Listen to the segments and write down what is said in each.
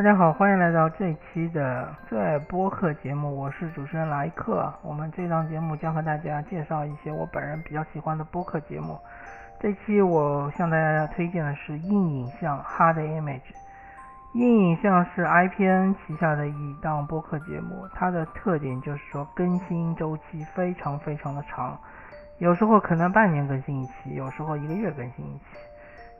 大家好，欢迎来到这一期的最爱播客节目，我是主持人莱克。我们这档节目将和大家介绍一些我本人比较喜欢的播客节目。这期我向大家推荐的是硬影像 Hard Image。硬影像是 IPN 旗下的一档播客节目，它的特点就是说更新周期非常非常的长，有时候可能半年更新一期，有时候一个月更新一期，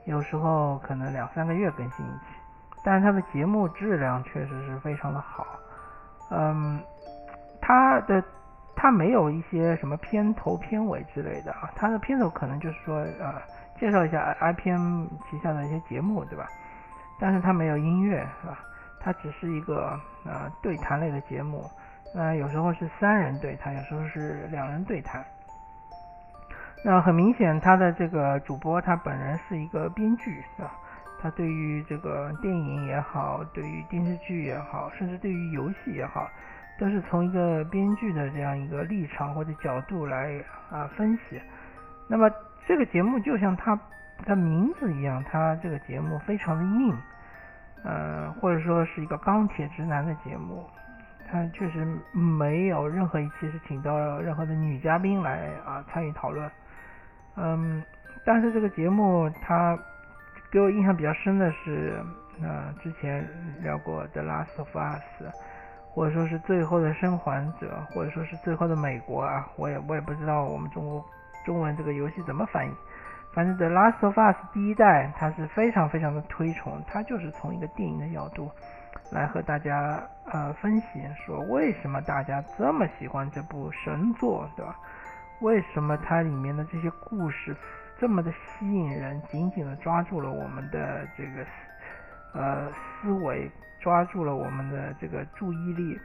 有时候可能两三个月更新一期。但是它的节目质量确实是非常的好，嗯，它的它没有一些什么片头片尾之类的啊，它的片头可能就是说呃介绍一下 IPM 旗下的一些节目，对吧？但是它没有音乐，是吧？它只是一个呃对谈类的节目，那有时候是三人对谈，有时候是两人对谈。那很明显，他的这个主播他本人是一个编剧，是吧？他对于这个电影也好，对于电视剧也好，甚至对于游戏也好，都是从一个编剧的这样一个立场或者角度来啊分析。那么这个节目就像它的名字一样，它这个节目非常的硬，呃，或者说是一个钢铁直男的节目。它确实没有任何一期是请到任何的女嘉宾来啊参与讨论。嗯，但是这个节目它。给我印象比较深的是，呃，之前聊过《The Last of Us》，或者说是《最后的生还者》，或者说是《最后的美国》啊，我也我也不知道我们中国中文这个游戏怎么翻译。反正《The Last of Us》第一代，它是非常非常的推崇，它就是从一个电影的角度来和大家呃分析，说为什么大家这么喜欢这部神作，对吧？为什么它里面的这些故事？这么的吸引人，紧紧的抓住了我们的这个呃思维，抓住了我们的这个注意力。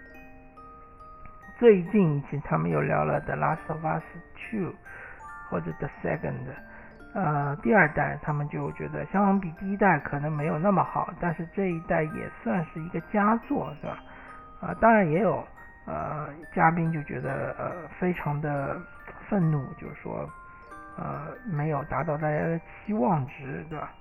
最近一期他们又聊了《The Last of Us Two》或者《The Second》，呃，第二代他们就觉得相比第一代可能没有那么好，但是这一代也算是一个佳作，是吧？啊，当然也有呃嘉宾就觉得呃非常的愤怒，就是说。呃，没有达到大家的期望值，对吧？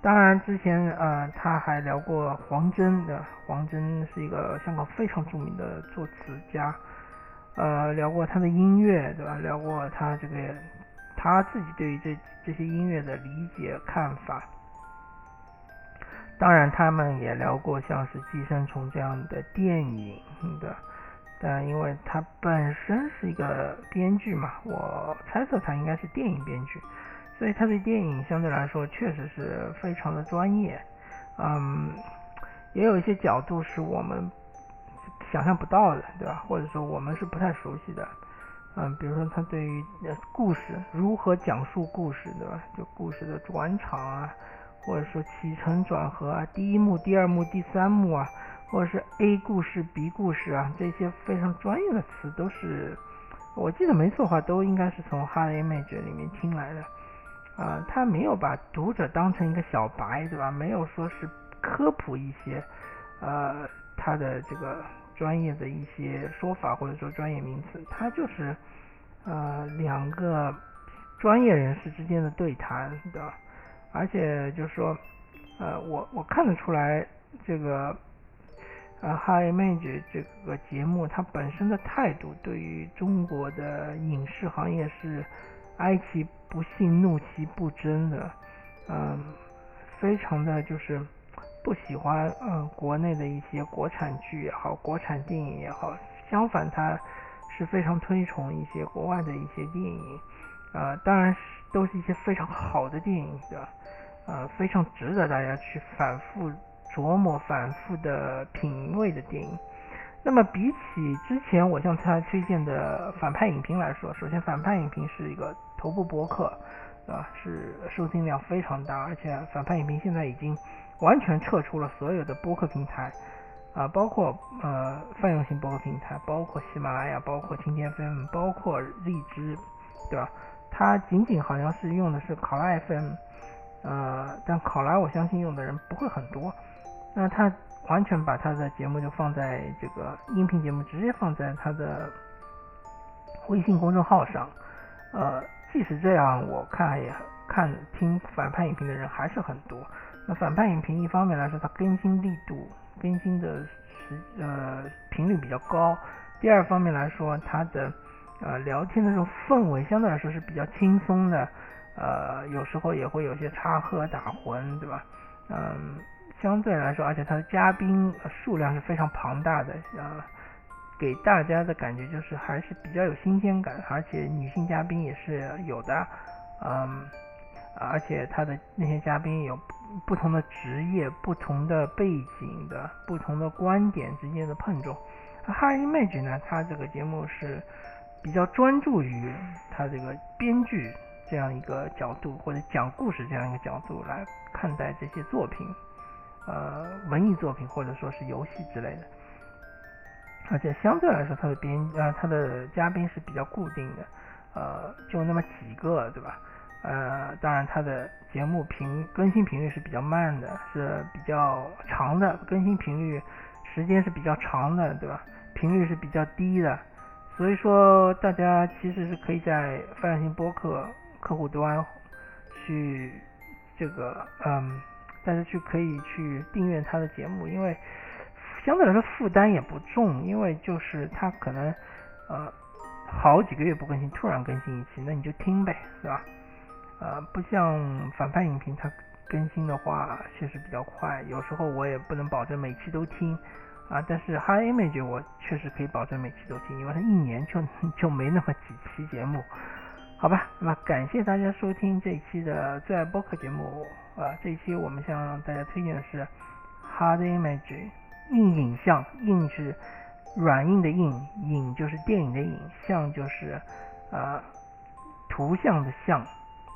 当然，之前呃，他还聊过黄真，对吧？黄真是一个香港非常著名的作词家，呃，聊过他的音乐，对吧？聊过他这个他自己对于这这些音乐的理解看法。当然，他们也聊过像是《寄生虫》这样的电影的。但因为他本身是一个编剧嘛，我猜测他应该是电影编剧，所以他对电影相对来说确实是非常的专业。嗯，也有一些角度是我们想象不到的，对吧？或者说我们是不太熟悉的。嗯，比如说他对于故事如何讲述故事，对吧？就故事的转场啊，或者说起承转合啊，第一幕、第二幕、第三幕啊。或者是 A 故事、B 故事啊，这些非常专业的词都是，我记得没错的话，都应该是从 Hard Image 里面听来的。啊，他没有把读者当成一个小白，对吧？没有说是科普一些，呃，他的这个专业的一些说法或者说专业名词，他就是呃两个专业人士之间的对谈，对吧？而且就是说，呃，我我看得出来这个。呃，High Image 这个节目，它本身的态度对于中国的影视行业是哀其不幸，怒其不争的，嗯，非常的就是不喜欢嗯国内的一些国产剧也好，国产电影也好，相反，它是非常推崇一些国外的一些电影，呃，当然是都是一些非常好的电影的，呃，非常值得大家去反复。琢磨反复的品味的电影，那么比起之前我向他推荐的反派影评来说，首先反派影评是一个头部博客，啊，是收听量非常大，而且反派影评现在已经完全撤出了所有的播客平台，啊，包括呃泛用型播客平台，包括喜马拉雅，包括蜻蜓 FM，包括荔枝，对吧？它仅仅好像是用的是考拉 FM，呃，但考拉我相信用的人不会很多。那他完全把他的节目就放在这个音频节目，直接放在他的微信公众号上。呃，即使这样，我看也看听反派影评的人还是很多。那反派影评一方面来说，它更新力度更新的时呃频率比较高。第二方面来说，它的呃聊天的这种氛围相对来说是比较轻松的，呃有时候也会有些插科打诨，对吧？嗯，相对来说，而且它的嘉宾数量是非常庞大的，呃，给大家的感觉就是还是比较有新鲜感，而且女性嘉宾也是有的，嗯，而且他的那些嘉宾有不同的职业、不同的背景的、不同的观点之间的碰撞。Hard Image 呢，它这个节目是比较专注于它这个编剧。这样一个角度，或者讲故事这样一个角度来看待这些作品，呃，文艺作品或者说是游戏之类的，而且相对来说，它的编呃，它的嘉宾是比较固定的，呃，就那么几个，对吧？呃，当然，它的节目频更新频率是比较慢的，是比较长的，更新频率时间是比较长的，对吧？频率是比较低的，所以说大家其实是可以在发展性播客。客户端去这个嗯，大家去可以去订阅他的节目，因为相对来说负担也不重，因为就是他可能呃好几个月不更新，突然更新一期，那你就听呗，是吧？呃，不像反派影评，它更新的话确实比较快，有时候我也不能保证每期都听啊，但是 High Image 我确实可以保证每期都听，因为它一年就 就没那么几期节目。好吧，那么感谢大家收听这一期的最爱播客节目啊，这一期我们向大家推荐的是 Hard Image 硬影像，硬是软硬的硬，影就是电影的影，像就是呃图像的像，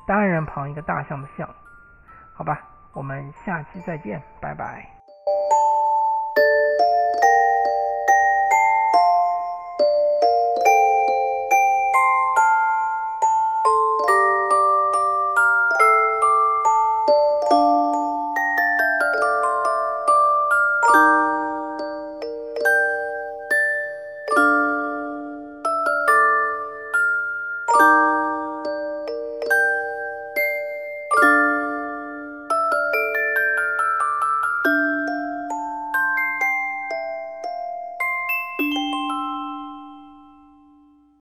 单人旁一个大象的象。好吧，我们下期再见，拜拜。